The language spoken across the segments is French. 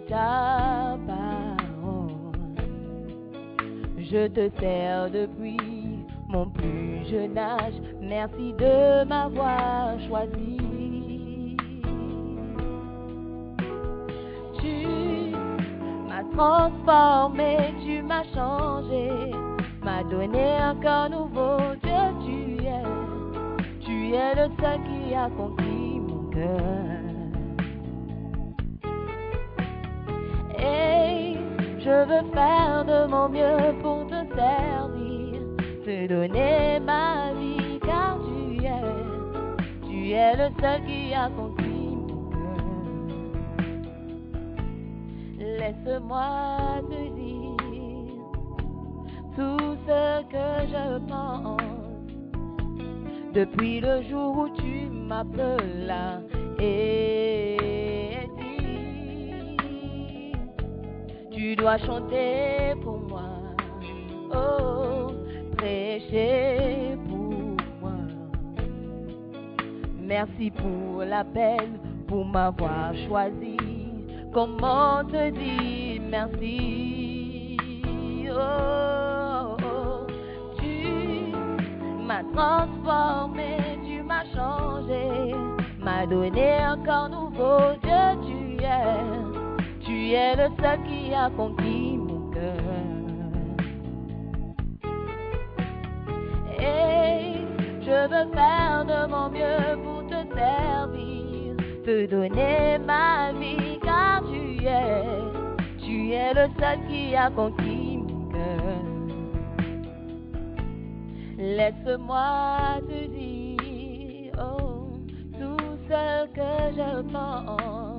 Ta parole. Je te sers depuis mon plus jeune âge. Merci de m'avoir choisi. Tu m'as transformé, tu m'as changé, m'as donné un corps nouveau. Dieu, tu es, tu es le seul qui a conquis mon cœur. Je veux faire de mon mieux pour te servir, te donner ma vie, car tu es, tu es le seul qui a conquis mon. Laisse-moi te dire tout ce que je pense depuis le jour où tu m'appellas et tu dois chanter pour moi, oh, prêcher pour moi. Merci pour l'appel, pour m'avoir choisi. Comment te dire merci? Oh, oh, tu m'as transformé, tu m'as changé, m'as donné un corps nouveau. Dieu, tu es le seul qui a conquis mon cœur. Et je veux faire de mon mieux pour te servir, te donner ma vie, car tu es, tu es le seul qui a conquis mon cœur. Laisse-moi te dire, oh, tout ce que je pense.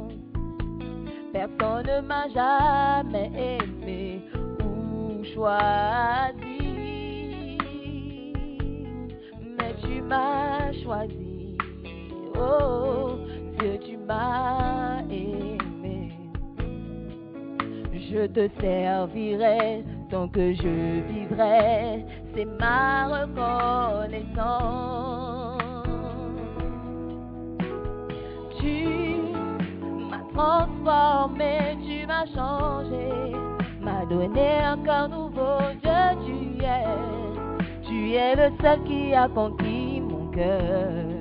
Personne ne m'a jamais aimé ou choisi. Mais tu m'as choisi. Oh, Dieu, tu m'as aimé. Je te servirai tant que je vivrai. C'est ma reconnaissance. Tu transformé, tu m'as changé, m'as donné un corps nouveau. Dieu, tu es, tu es le seul qui a conquis mon cœur.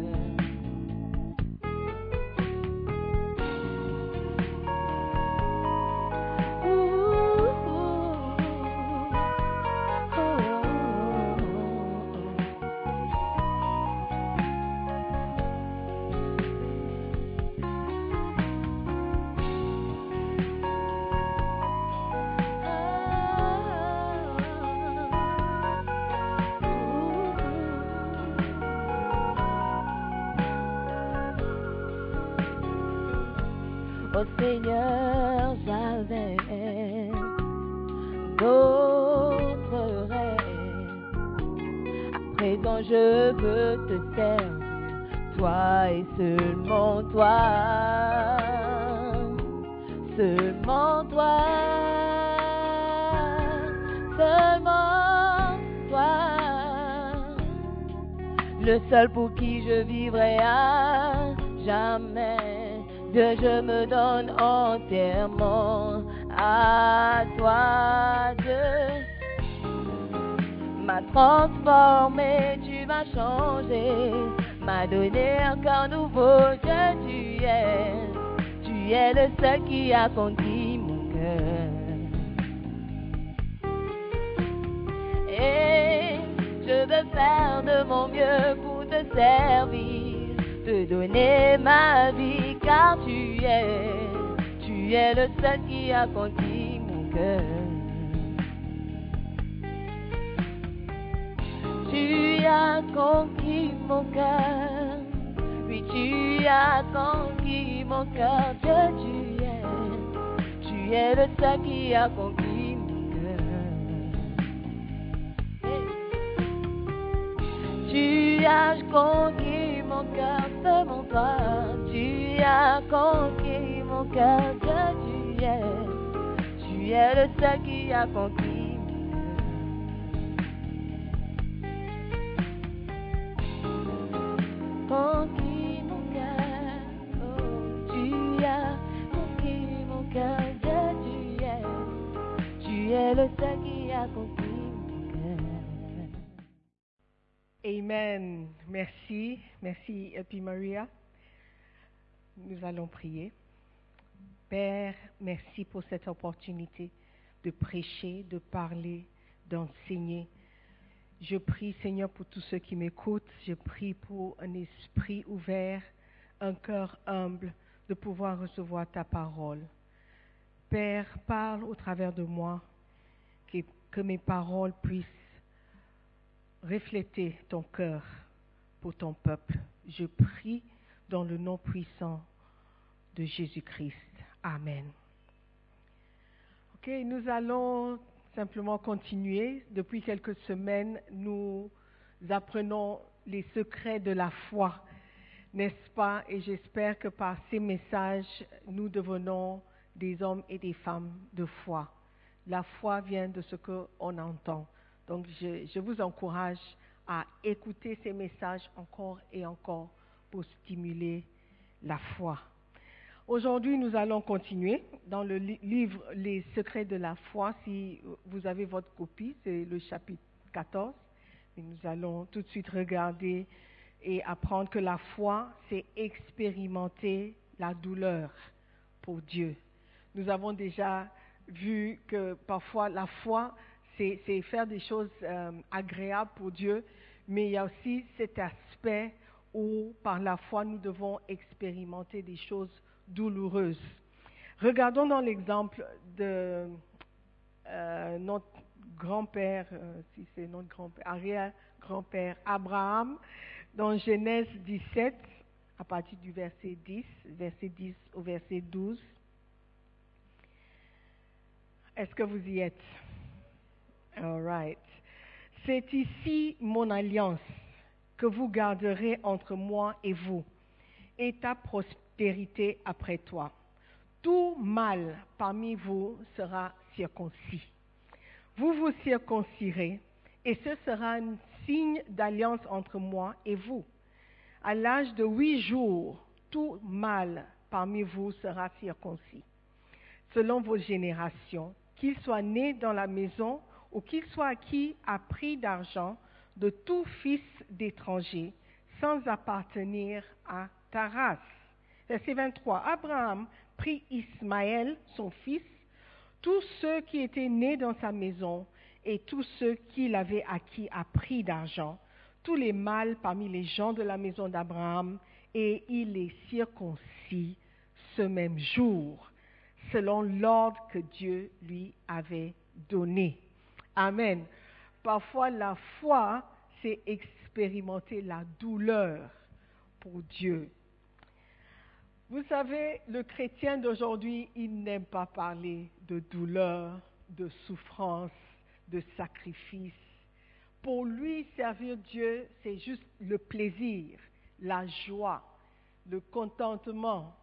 Entièrement à toi, Dieu. M'a transformé, tu m'as changé, m'a donné un corps nouveau, Dieu, tu es. Tu es le seul qui a conquis mon cœur. Et je veux faire de mon mieux pour te servir, te donner ma vie car tu es, tu es le seul qui a conquis mon cœur. Tu as conquis mon cœur, oui tu as conquis mon cœur, Dieu tu es, tu es le seul qui a conquis mon. Tu as conquis mon cœur, seulement toi. Tu as conquis mon cœur, Dieu, tu es. Tu es le seul qui a conquis. Conquis mon cœur, oh, tu as conquis mon cœur, Dieu, tu es. Tu es le seul qui a conquis. Amen. Merci. Merci, Epi Maria. Nous allons prier. Père, merci pour cette opportunité de prêcher, de parler, d'enseigner. Je prie, Seigneur, pour tous ceux qui m'écoutent. Je prie pour un esprit ouvert, un cœur humble, de pouvoir recevoir ta parole. Père, parle au travers de moi, que, mes paroles puissent refléter ton cœur pour ton peuple. Je prie dans le nom puissant de Jésus-Christ. Amen. Ok, nous allons simplement continuer. Depuis quelques semaines, nous apprenons les secrets de la foi, n'est-ce pas? Et j'espère que par ces messages, nous devenons des hommes et des femmes de foi. La foi vient de ce qu'on entend. Donc, je, je vous encourage à écouter ces messages encore et encore pour stimuler la foi. Aujourd'hui, nous allons continuer dans le li- livre Les secrets de la foi. Si vous avez votre copie, c'est le chapitre 14. Et nous allons tout de suite regarder et apprendre que la foi, c'est expérimenter la douleur pour Dieu. Nous avons déjà vu que parfois la foi, c'est faire des choses euh, agréables pour Dieu, mais il y a aussi cet aspect où par la foi nous devons expérimenter des choses douloureuses. Regardons dans l'exemple de euh, notre grand-père, euh, si c'est notre grand-père, arrière-grand-père Abraham, dans Genèse 17, à partir du verset 10, verset 10 au verset 12. Est-ce que vous y êtes? All right. C'est ici mon alliance que vous garderez entre moi et vous, et ta après toi. Tout mâle parmi vous sera circoncis. Vous vous circoncirez, et ce sera un signe d'alliance entre moi et vous. À l'âge de huit jours, tout mâle parmi vous sera circoncis. Selon vos générations, qu'il soit né dans la maison ou qu'il soit acquis à prix d'argent de tout fils d'étranger, sans appartenir à ta race. Verset 23. Abraham prit Ismaël, son fils, tous ceux qui étaient nés dans sa maison et tous ceux qu'il avait acquis à prix d'argent, tous les mâles parmi les gens de la maison d'Abraham, et il les circoncis ce même jour, selon l'ordre que Dieu lui avait donné. Amen. Parfois, la foi, c'est expérimenter la douleur pour Dieu. Vous savez, le chrétien d'aujourd'hui, il n'aime pas parler de douleur, de souffrance, de sacrifice. Pour lui, servir Dieu, c'est juste le plaisir, la joie, le contentement.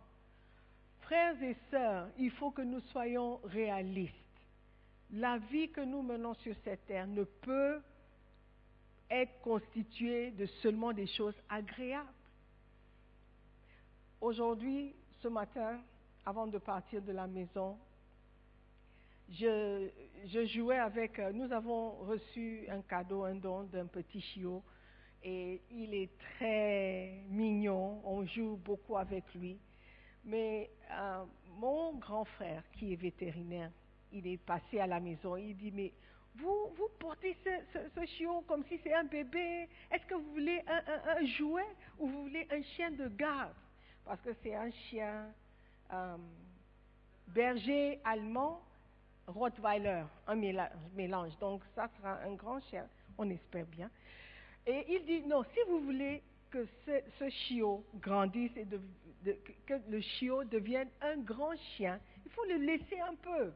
Frères et sœurs, il faut que nous soyons réalistes. La vie que nous menons sur cette terre ne peut être constituée de seulement des choses agréables. Aujourd'hui, ce matin, avant de partir de la maison, je, jouais avec, euh, nous avons reçu un cadeau, un don d'un petit chiot, et il est très mignon, on joue beaucoup avec lui. Mais euh, mon grand frère, qui est vétérinaire, il est passé à la maison, il dit, mais vous, vous portez ce, chiot comme si c'est un bébé, est-ce que vous voulez un jouet ou vous voulez un chien de garde? Parce que c'est un chien euh, berger allemand Rottweiler, un méla- mélange. Donc ça sera un grand chien, on espère bien. Et il dit, non, si vous voulez que ce, chiot grandisse et que le chiot devienne un grand chien, il faut le laisser un peu.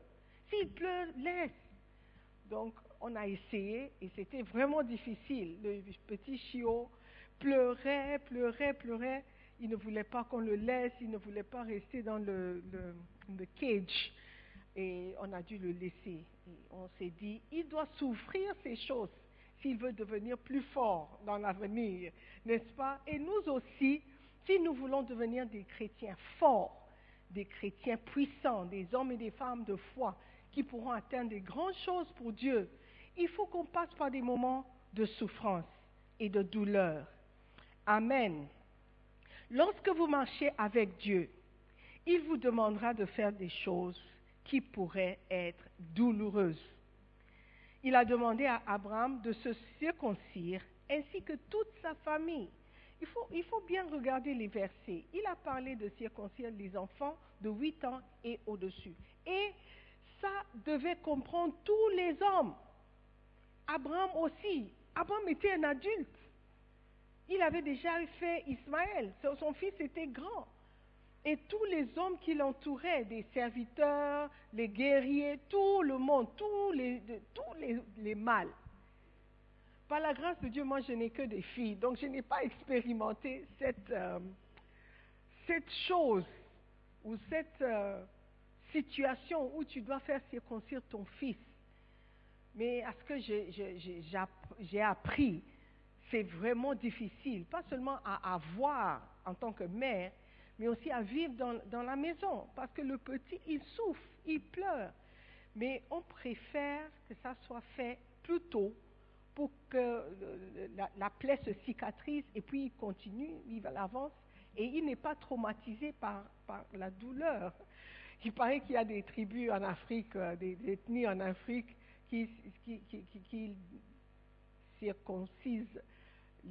S'il pleure, laisse. Donc on a essayé et c'était vraiment difficile. Le petit chiot pleurait, pleurait, pleurait. Il ne voulait pas qu'on le laisse, il ne voulait pas rester dans le, cage et on a dû le laisser. On s'est dit, il doit souffrir ces choses s'il veut devenir plus fort dans l'avenir, n'est-ce pas? Et nous aussi, si nous voulons devenir des chrétiens forts, des chrétiens puissants, des hommes et des femmes de foi qui pourront atteindre des grandes choses pour Dieu, il faut qu'on passe par des moments de souffrance et de douleur. Amen. Lorsque vous marchez avec Dieu, il vous demandera de faire des choses qui pourraient être douloureuses. Il a demandé à Abraham de se circoncire ainsi que toute sa famille. Il faut, bien regarder les versets. Il a parlé de circoncire les enfants de 8 ans et au-dessus. Et ça devait comprendre tous les hommes. Abraham aussi. Abraham était un adulte. Il avait déjà fait Ismaël. Son- fils était grand. Et tous les hommes qui l'entouraient, des serviteurs, les guerriers, tout le monde, tous les, tous les, les mâles. Par la grâce de Dieu, moi je n'ai que des filles, donc je n'ai pas expérimenté cette, euh, cette chose ou cette euh, situation où tu dois faire circoncire ton fils. Mais à ce que j'ai appris, c'est vraiment difficile, pas seulement à avoir en tant que mère, mais aussi à vivre dans, la maison, parce que le petit, il souffre, il pleure. Mais on préfère que ça soit fait plus tôt pour que la, la plaie se cicatrise et puis il continue, il va l'avance et il n'est pas traumatisé par, la douleur. Il paraît qu'il y a des tribus en Afrique, euh, des, ethnies en Afrique qui, qui- qui circoncisent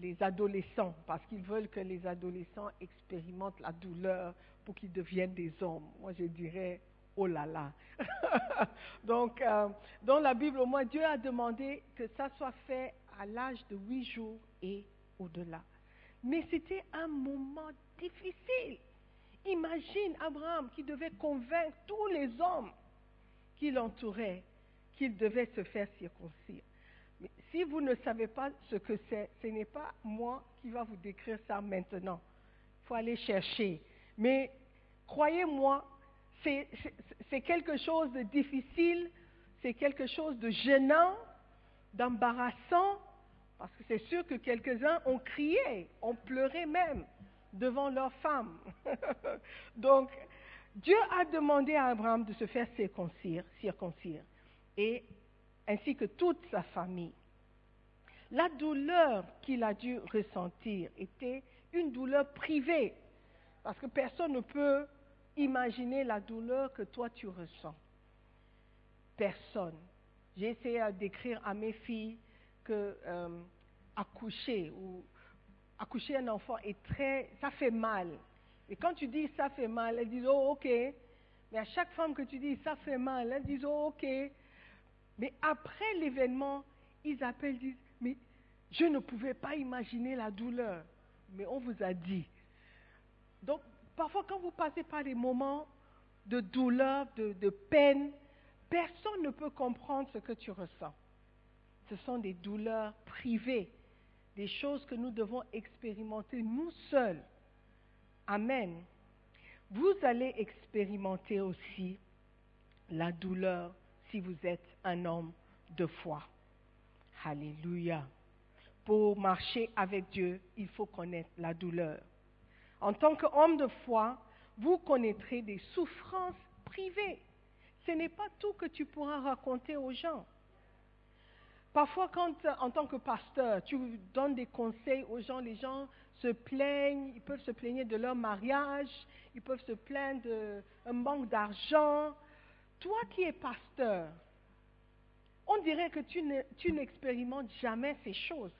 les adolescents parce qu'ils veulent que les adolescents expérimentent la douleur pour qu'ils deviennent des hommes. Moi, je dirais, oh là là. Donc, euh, dans la Bible, au moins, Dieu a demandé que ça soit fait à l'âge de huit jours et au-delà. Mais c'était un moment difficile. Imagine Abraham qui devait convaincre tous les hommes qui l'entouraient qu'il devait se faire circoncire. Si vous ne savez pas ce que c'est, ce n'est pas moi qui va vous décrire ça maintenant. Il faut aller chercher. Mais croyez-moi, c'est quelque chose de difficile, c'est quelque chose de gênant, d'embarrassant, parce que c'est sûr que quelques-uns ont crié, ont pleuré même devant leur femme. Donc, Dieu a demandé à Abraham de se faire circoncire, circoncire et ainsi que toute sa famille. La douleur qu'il a dû ressentir était une douleur privée, parce que personne ne peut imaginer la douleur que toi tu ressens. Personne. J'ai essayé de décrire à mes filles que euh, accoucher ou accoucher un enfant est très, ça fait mal. Et quand tu dis ça fait mal, elles disent oh ok. Mais à chaque femme que tu dis ça fait mal, elles disent oh ok. Mais après l'événement, ils appellent, disent mais je ne pouvais pas imaginer la douleur. Mais on vous a dit. Donc Parfois, quand vous passez par des moments de douleur, de, de peine, personne ne peut comprendre ce que tu ressens. Ce sont des douleurs privées, des choses que nous devons expérimenter nous seuls. Amen. Vous allez expérimenter aussi la douleur si vous êtes un homme de foi. Alléluia. Pour marcher avec Dieu, il faut connaître la douleur. En tant qu'homme de foi, vous connaîtrez des souffrances privées. Ce n'est pas tout que tu pourras raconter aux gens. Parfois, quand en tant que pasteur, tu donnes des conseils aux gens, les gens se plaignent, ils peuvent se plaigner de leur mariage, ils peuvent se plaindre d'un manque d'argent. Toi qui es pasteur, on dirait que tu n'expérimentes jamais ces choses,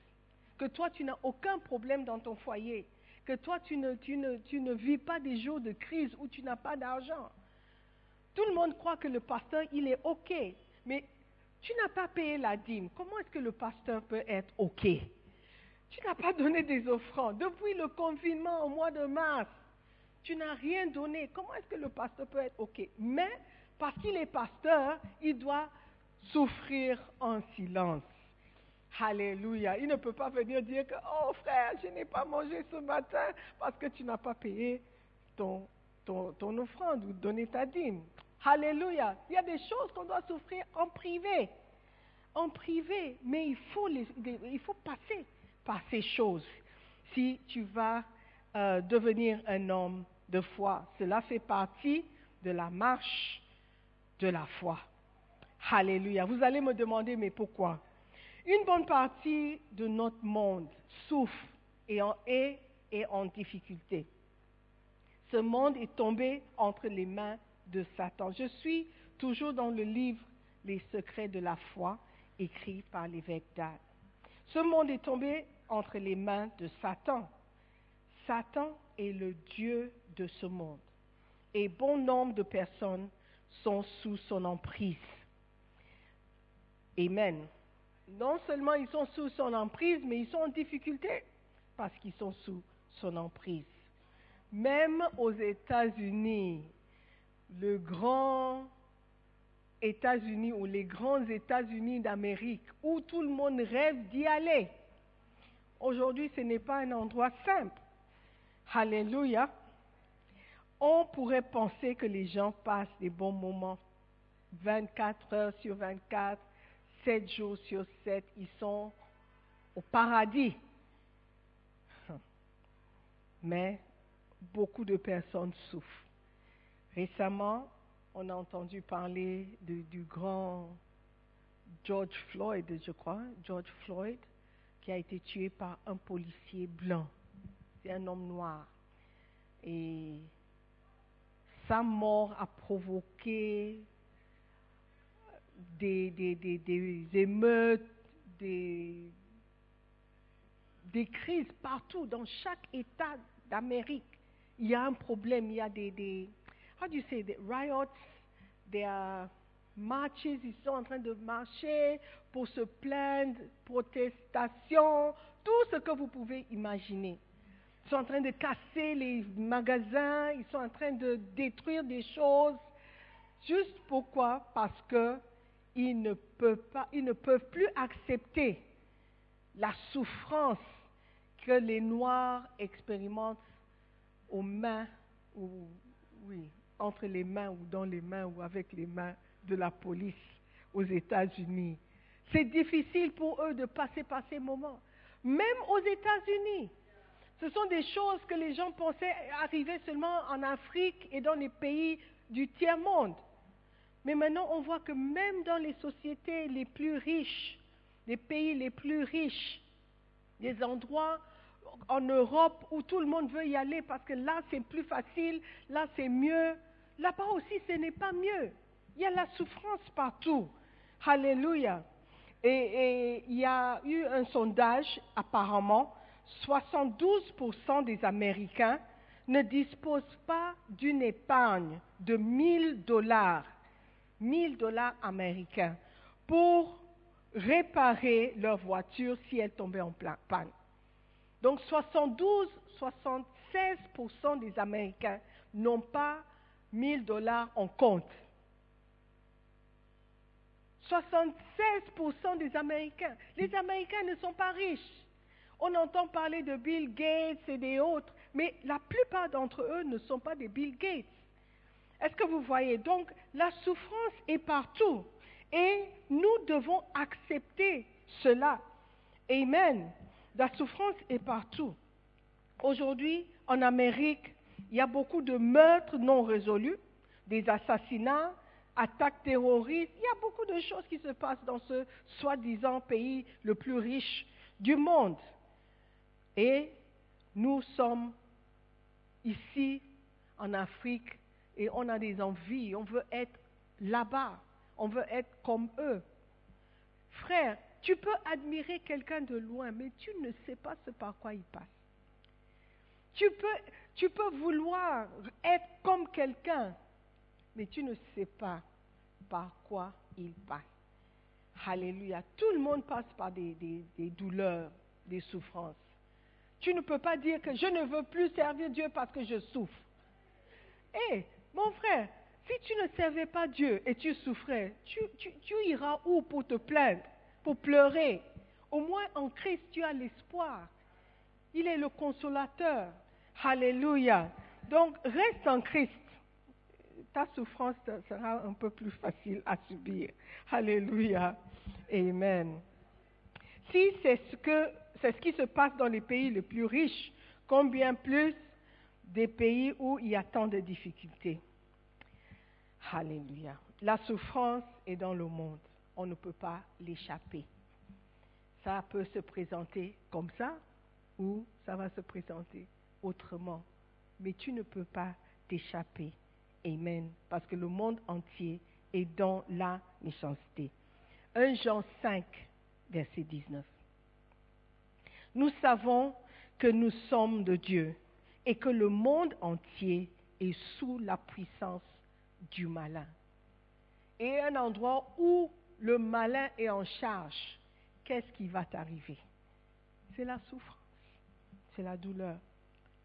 que toi tu n'as aucun problème dans ton foyer, que toi tu ne, vis pas des jours de crise où tu n'as pas d'argent. Tout le monde croit que le pasteur, il est OK, mais tu n'as pas payé la dîme. Comment est-ce que le pasteur peut être OK? Tu n'as pas donné des offrandes. Depuis le confinement au mois de mars, tu n'as rien donné. Comment est-ce que le pasteur peut être OK? Mais parce qu'il est pasteur, il doit souffrir en silence. Alléluia. Il ne peut pas venir dire que, oh frère, je n'ai pas mangé ce matin parce que tu n'as pas payé ton, offrande ou donné ta dîme. Alléluia. Il y a des choses qu'on doit souffrir en privé. En privé. Mais il faut, les, il faut passer par ces choses si tu vas euh, devenir un homme de foi. Cela fait partie de la marche de la foi. Alléluia. Vous allez me demander, mais pourquoi? Une bonne partie de notre monde souffre et en est et en difficulté. Ce monde est tombé entre les mains de Satan. Je suis toujours dans le livre Les secrets de la foi, écrit par l'évêque d'Al. Ce monde est tombé entre les mains de Satan. Satan est le Dieu de ce monde. Et bon nombre de personnes sont sous son emprise. Amen. Non seulement ils sont sous son emprise, mais ils sont en difficulté parce qu'ils sont sous son emprise. Même aux États-Unis, le grand États-Unis ou les grands États-Unis d'Amérique, où tout le monde rêve d'y aller. Aujourd'hui, ce n'est pas un endroit simple. Alléluia. On pourrait penser que les gens passent des bons moments. 24 heures sur 24, 7 jours sur 7, ils sont au paradis. Mais beaucoup de personnes souffrent. Récemment, on a entendu parler du grand George Floyd, je crois, George Floyd, qui a été tué par un policier blanc. C'est un homme noir. Et sa mort a provoqué des, des, des, des émeutes, des, des crises partout, dans chaque État d'Amérique. Il y a un problème, il y a des, des how do you say, des riots, des marches, ils sont en train de marcher pour se plaindre, protestations, tout ce que vous pouvez imaginer. Ils sont en train de casser les magasins, ils sont en train de détruire des choses. Juste pourquoi? Parce que ils ne peuvent plus accepter la souffrance que les Noirs expérimentent aux mains, entre les mains ou dans les mains ou avec les mains de la police aux États-Unis. C'est difficile pour eux de passer par ces moments. Même aux États-Unis. Ce sont des choses que les gens pensaient arriver seulement en Afrique et dans les pays du tiers-monde. Mais maintenant, on voit que même dans les sociétés les plus riches, les pays les plus riches, des endroits en Europe où tout le monde veut y aller parce que là c'est plus facile, là c'est mieux, là-bas aussi ce n'est pas mieux. Il y a la souffrance partout. Alléluia. Et, il y a eu un sondage, apparemment, 72% des Américains ne disposent pas d'une épargne de 1000 dollars, 1000 dollars américains, pour réparer leur voiture si elle tombait en panne. Donc 72, 76% des Américains n'ont pas 1000 dollars en compte. 76% des Américains. Les Américains ne sont pas riches. On entend parler de Bill Gates et des autres, mais la plupart d'entre eux ne sont pas des Bill Gates. Est-ce que vous voyez? Donc, la souffrance est partout. Et nous devons accepter cela. Amen. La souffrance est partout. Aujourd'hui, en Amérique, il y a beaucoup de meurtres non résolus, des assassinats, attaques terroristes. Il y a beaucoup de choses qui se passent dans ce soi-disant pays le plus riche du monde. Et nous sommes ici en Afrique et on a des envies, on veut être là-bas, on veut être comme eux. Frère, tu peux admirer quelqu'un de loin, mais tu ne sais pas ce par quoi il passe. Tu peux, tu peux vouloir être comme quelqu'un, mais tu ne sais pas par quoi il passe. Alléluia. Tout le monde passe par des, douleurs, des souffrances. Tu ne peux pas dire que je ne veux plus servir Dieu parce que je souffre. Hé, mon frère, si tu ne servais pas Dieu et tu souffrais, tu, iras où pour te plaindre, pour pleurer? Au moins en Christ, tu as l'espoir. Il est le consolateur. Alléluia. Donc, reste en Christ. Ta souffrance sera un peu plus facile à subir. Alléluia. Amen. Si c'est ce, c'est ce qui se passe dans les pays les plus riches, combien plus des pays où il y a tant de difficultés. Alléluia. La souffrance est dans le monde. On ne peut pas l'échapper. Ça peut se présenter comme ça ou ça va se présenter autrement. Mais tu ne peux pas t'échapper. Amen. Parce que le monde entier est dans la méchanceté. 1 Jean 5, verset 19. Nous savons que nous sommes de Dieu et que le monde entier est sous la puissance du malin. Et un endroit où le malin est en charge, qu'est-ce qui va t'arriver? C'est la souffrance, c'est la douleur.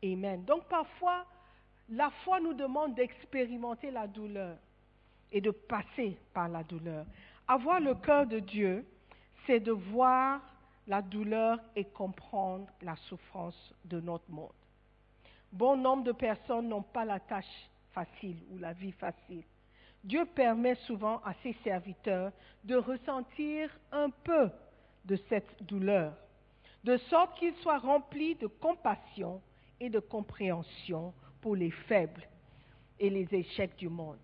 Amen. Donc parfois, la foi nous demande d'expérimenter la douleur et de passer par la douleur. Avoir le cœur de Dieu, c'est de voir la douleur et comprendre la souffrance de notre monde. Bon nombre de personnes n'ont pas la tâche facile ou la vie facile. Dieu permet souvent à ses serviteurs de ressentir un peu de cette douleur, de sorte qu'ils soient remplis de compassion et de compréhension pour les faibles et les échecs du monde.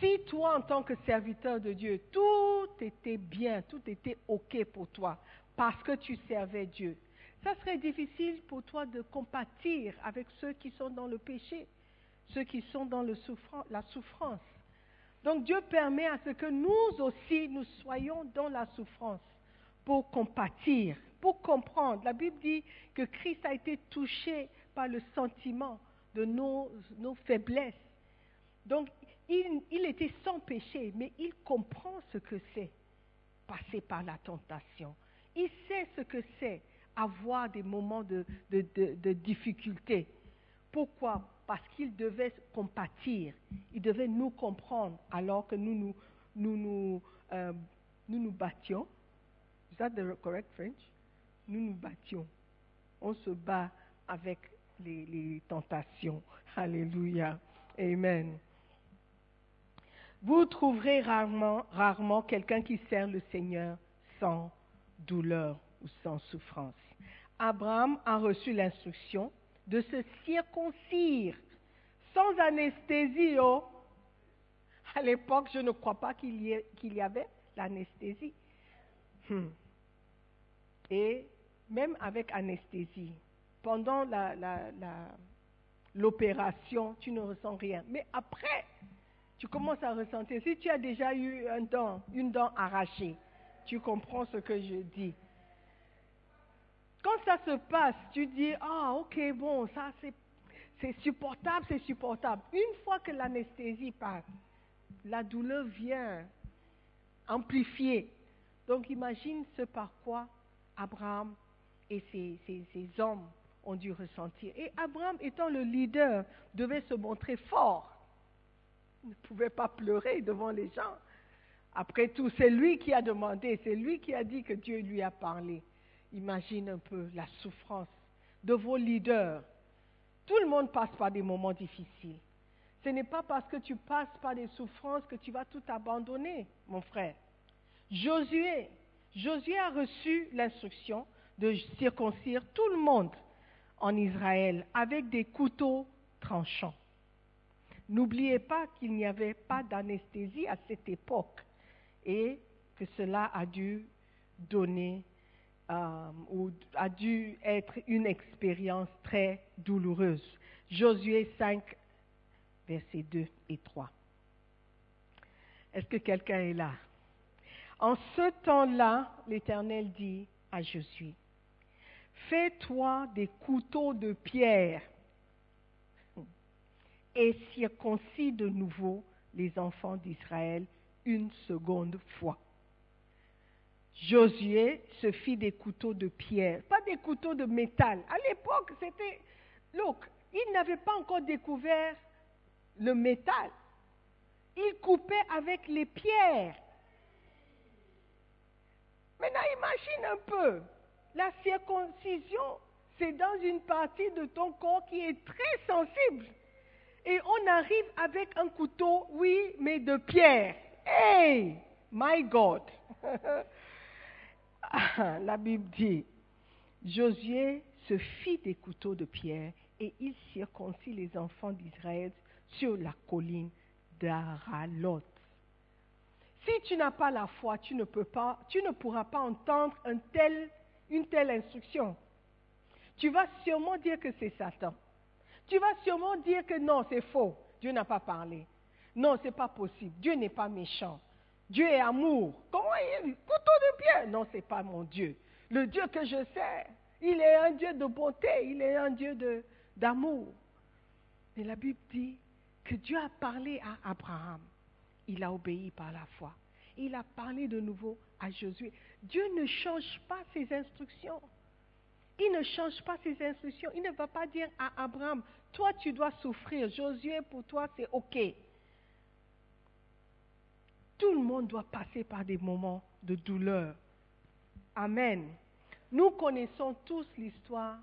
Si toi, en tant que serviteur de Dieu, tout était bien, tout était OK pour toi, parce que tu servais Dieu, ça serait difficile pour toi de compatir avec ceux qui sont dans le péché, ceux qui sont dans la souffrance. Donc Dieu permet à ce que nous aussi, nous soyons dans la souffrance pour compatir, pour comprendre. La Bible dit que Christ a été touché par le sentiment de nos, faiblesses. Donc il était sans péché, mais il comprend ce que c'est passer par la tentation. Il sait ce que c'est avoir des moments de, difficulté. Pourquoi? Parce qu'il devait compatir, il devait nous comprendre alors que nous nous, nous, nous, euh, nous, nous battions. Is that the correct French? Nous nous battions. On se bat avec les, les tentations. Alléluia. Amen. Vous trouverez rarement, rarement quelqu'un qui sert le Seigneur sans douleur ou sans souffrance. Abraham a reçu l'instruction de se circoncire sans anesthésie. Oh. À l'époque, je ne crois pas qu'il y, y, avait l'anesthésie. Hmm. Et même avec anesthésie, pendant l'opération, tu ne ressens rien. Mais après, tu commences à ressentir. Si tu as déjà eu une dent arrachée, tu comprends ce que je dis. Quand ça se passe, tu dis, ah, ok, bon, ça c'est, supportable, c'est supportable. Une fois que l'anesthésie passe, la douleur vient amplifier. Donc imagine ce par quoi Abraham et ces- ces hommes ont dû ressentir. Et Abraham, étant le leader, devait se montrer fort. Il ne pouvait pas pleurer devant les gens. Après tout, c'est lui qui a demandé, c'est lui qui a dit que Dieu lui a parlé. Imagine un peu la souffrance de vos leaders. Tout le monde passe par des moments difficiles. Ce n'est pas parce que tu passes par des souffrances que tu vas tout abandonner, mon frère. Josué, Josué a reçu l'instruction de circoncire tout le monde en Israël avec des couteaux tranchants. N'oubliez pas qu'il n'y avait pas d'anesthésie à cette époque et que cela a dû donner euh, a dû être une expérience très douloureuse. Josué 5, versets 2 et 3. Est-ce que quelqu'un est là? En ce temps-là, l'Éternel dit à Josué, Fais-toi des couteaux de pierre et circoncis de nouveau les enfants d'Israël une seconde fois. Josué se fit des couteaux de pierre, pas des couteaux de métal. À l'époque, c'était, look, il n'avait pas encore découvert le métal. Il coupait avec les pierres. Maintenant, imagine un peu, la circoncision, c'est dans une partie de ton corps qui est très sensible. Et on arrive avec un couteau, oui, mais de pierre. Hey, my God. La Bible dit, Josué se fit des couteaux de pierre et il circoncit les enfants d'Israël sur la colline d'Aralot. Si tu n'as pas la foi, tu ne, pourras pas entendre une telle instruction. Tu vas sûrement dire que c'est Satan. Tu vas sûrement dire que non, c'est faux. Dieu n'a pas parlé. Non, c'est pas possible. Dieu n'est pas méchant. Dieu est amour. Comment il est Couteau de pierre. Non, c'est pas mon Dieu. Le Dieu que je sers, il est un Dieu de bonté, il est un Dieu d'amour. Mais la Bible dit que Dieu a parlé à Abraham. Il a obéi par la foi. Il a parlé de nouveau à Josué. Dieu ne change pas ses instructions. Il ne change pas ses instructions. Il ne va pas dire à Abraham, toi tu dois souffrir. Josué, pour toi, c'est OK. Tout le monde doit passer par des moments de douleur. Amen. Nous connaissons tous l'histoire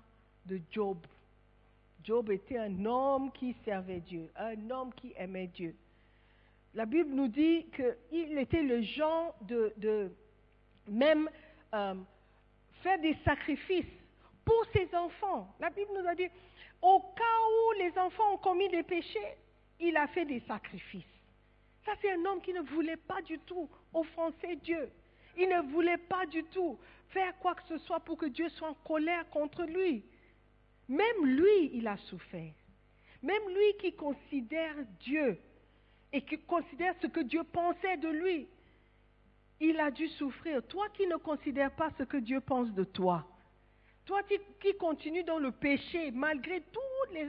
de Job. Job était un homme qui servait Dieu, un homme qui aimait Dieu. La Bible nous dit qu'il était le genre de, même euh, faire des sacrifices pour ses enfants. La Bible nous a dit, au cas où les enfants ont commis des péchés, il a fait des sacrifices. Ça, c'est un homme qui ne voulait pas du tout offenser Dieu. Il ne voulait pas du tout faire quoi que ce soit pour que Dieu soit en colère contre lui. Même lui, il a souffert. Même lui qui considère Dieu et qui considère ce que Dieu pensait de lui, il a dû souffrir. Toi qui ne considères pas ce que Dieu pense de toi, toi qui, continues dans le péché, malgré tous les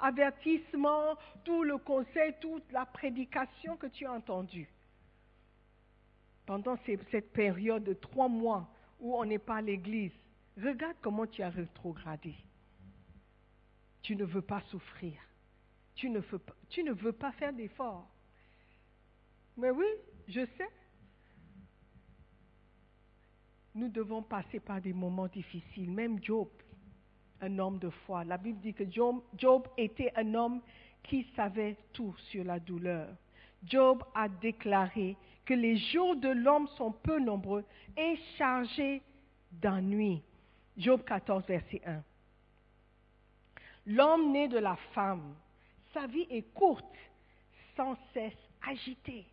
avertissements, tout le conseil, toute la prédication que tu as entendue, pendant cette période de trois mois où on n'est pas à l'église, regarde comment tu as rétrogradé. Tu ne veux pas souffrir. Tu ne veux pas, tu ne veux pas faire d'efforts. Mais oui, je sais. Nous devons passer par des moments difficiles. Même Job, un homme de foi. La Bible dit que Job, était un homme qui savait tout sur la douleur. Job a déclaré que les jours de l'homme sont peu nombreux et chargés d'ennui. Job 14, verset 1. L'homme né de la femme, sa vie est courte, sans cesse agitée.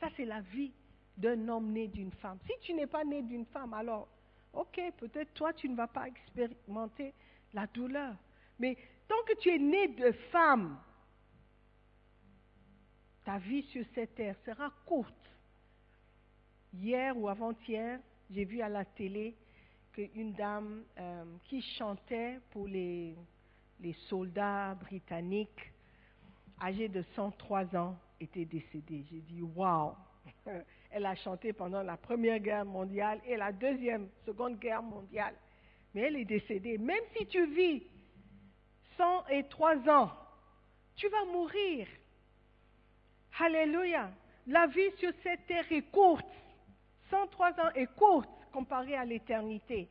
Ça, c'est la vie d'un homme né d'une femme. Si tu n'es pas né d'une femme, alors, ok, peut-être toi, tu ne vas pas expérimenter la douleur. Mais tant que tu es né de femme, ta vie sur cette terre sera courte. Hier ou avant-hier, j'ai vu à la télé qu'une dame euh, qui chantait pour les, les soldats britanniques, âgée de 103 ans, était décédée. J'ai dit, waouh! Elle a chanté pendant la Première Guerre mondiale et la Deuxième, Seconde Guerre mondiale. mais elle est décédée. Même si tu vis 103 ans, tu vas mourir. Alléluia. La vie sur cette terre est courte. 103 ans est courte comparée à l'éternité.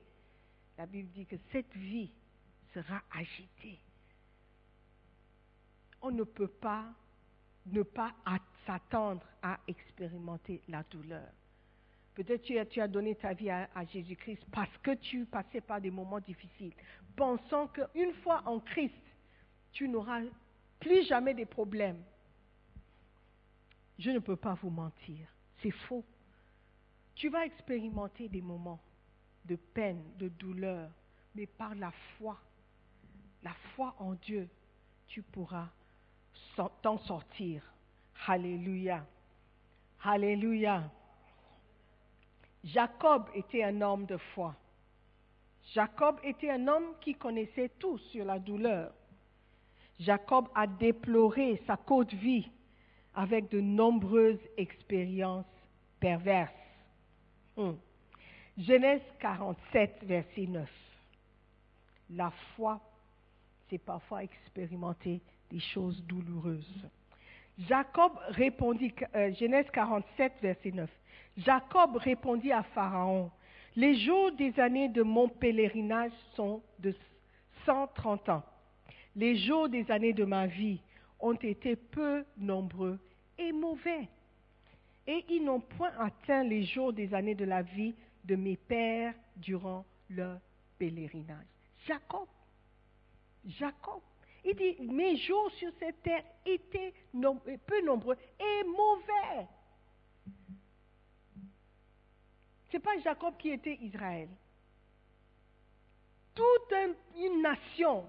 La Bible dit que cette vie sera agitée. On ne peut pas ne pas s'attendre à expérimenter la douleur. Peut-être tu tu as donné ta vie à, à Jésus-Christ parce que tu passais par des moments difficiles, pensant qu'une fois en Christ, tu n'auras plus jamais des problèmes. Je ne peux pas vous mentir, c'est faux. Tu vas expérimenter des moments de peine, de douleur, mais par la foi, la foi en Dieu, tu pourras t'en sortir. Alléluia. Alléluia. Jacob était un homme de foi. Jacob était un homme qui connaissait tout sur la douleur. Jacob a déploré sa côte vie avec de nombreuses expériences perverses. Hmm. Genèse 47, verset 9. La foi, c'est parfois expérimenter des choses douloureuses. Jacob répondit, euh, Genèse 47, verset 9. Jacob répondit à Pharaon, les jours des années de mon pèlerinage sont de 130 ans. Les jours des années de ma vie ont été peu nombreux et mauvais. Et ils n'ont point atteint les jours des années de la vie de mes pères durant leur pèlerinage. Jacob, Jacob, il dit, mes jours sur cette terre étaient peu nombreux et mauvais. Ce n'est pas Jacob qui était Israël. Toute une nation,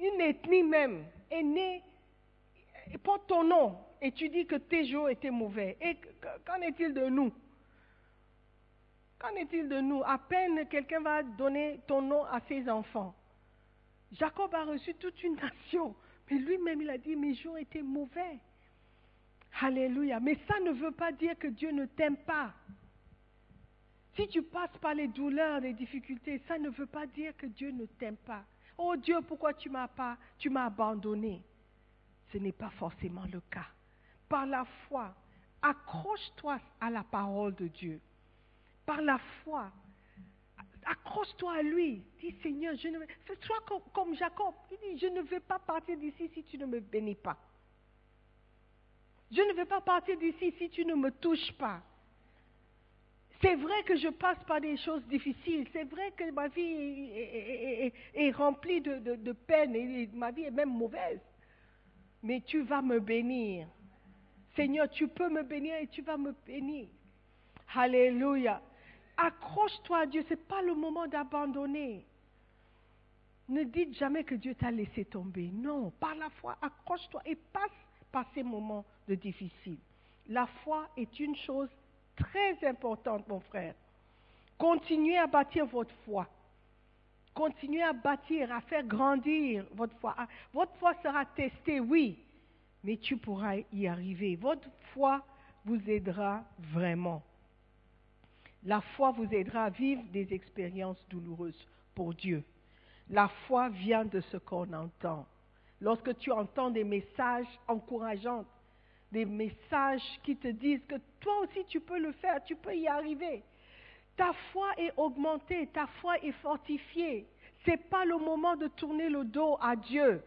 une ethnie même, est née, porte ton nom, et tu dis que tes jours étaient mauvais. Et qu'en est-il de nous? Qu'en est-il de nous? À peine quelqu'un va donner ton nom à ses enfants. Jacob a reçu toute une nation, mais lui-même il a dit mes jours étaient mauvais. Alléluia. Mais ça ne veut pas dire que Dieu ne t'aime pas. Si tu passes par les douleurs, les difficultés, ça ne veut pas dire que Dieu ne t'aime pas. Oh Dieu, pourquoi tu m'as pas, tu m'as abandonné? Ce n'est pas forcément le cas. Par la foi, accroche-toi à la parole de Dieu. Par la foi, accroche-toi à lui. Dis Seigneur, je ne sois comme, Jacob. Il dit, je ne vais pas partir d'ici si tu ne me bénis pas. Je ne vais pas partir d'ici si tu ne me touches pas. C'est vrai que je passe par des choses difficiles. C'est vrai que ma vie est, remplie de, de, peine et ma vie est même mauvaise. Mais tu vas me bénir. Seigneur, tu peux me bénir et tu vas me bénir. Alléluia. Accroche-toi à Dieu. Ce n'est pas le moment d'abandonner. Ne dites jamais que Dieu t'a laissé tomber. Non, par la foi, accroche-toi et passe par ces moments de difficile. La foi est une chose très importante, mon frère. Continuez à bâtir votre foi. Continuez à bâtir, à faire grandir votre foi. Ah, votre foi sera testée, oui, mais tu pourras y arriver. Votre foi vous aidera vraiment. La foi vous aidera à vivre des expériences douloureuses pour Dieu. La foi vient de ce qu'on entend. Lorsque tu entends des messages encourageants, des messages qui te disent que toi aussi tu peux le faire, tu peux y arriver. Ta foi est augmentée, ta foi est fortifiée. Ce n'est pas le moment de tourner le dos à Dieu.